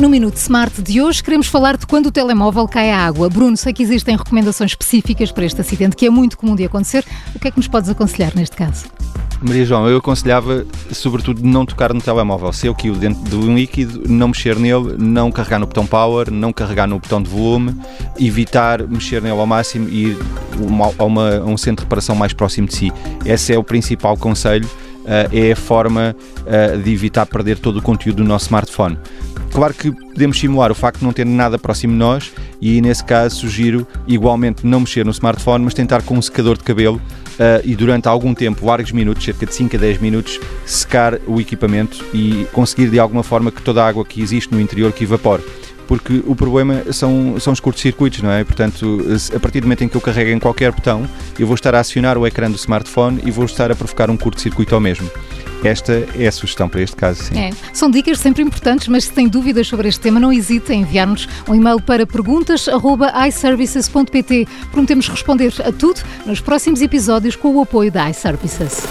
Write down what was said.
No Minuto Smart de hoje queremos falar de quando o telemóvel cai à água. Bruno, sei que existem recomendações específicas para este acidente que é muito comum de acontecer. O que é que nos podes aconselhar neste caso? Maria João, eu aconselhava, sobretudo, não tocar no telemóvel. Se eu que dentro de um líquido, não mexer nele, não carregar no botão power, não carregar no botão de volume, evitar mexer nele ao máximo e ir a, uma, a um centro de reparação mais próximo de si. Esse é o principal conselho, uh, é a forma uh, de evitar perder todo o conteúdo do nosso smartphone. Claro que podemos simular o facto de não ter nada próximo de nós e, nesse caso, sugiro igualmente não mexer no smartphone, mas tentar com um secador de cabelo uh, e durante algum tempo, vários minutos, cerca de 5 a 10 minutos, secar o equipamento e conseguir de alguma forma que toda a água que existe no interior que evapore porque o problema são, são os curtos-circuitos, não é? Portanto, a partir do momento em que eu carrego em qualquer botão, eu vou estar a acionar o ecrã do smartphone e vou estar a provocar um curto-circuito ao mesmo. Esta é a sugestão para este caso, sim. É. São dicas sempre importantes, mas se tem dúvidas sobre este tema, não hesite em enviar-nos um e-mail para perguntas.iservices.pt. Prometemos responder a tudo nos próximos episódios com o apoio da iServices.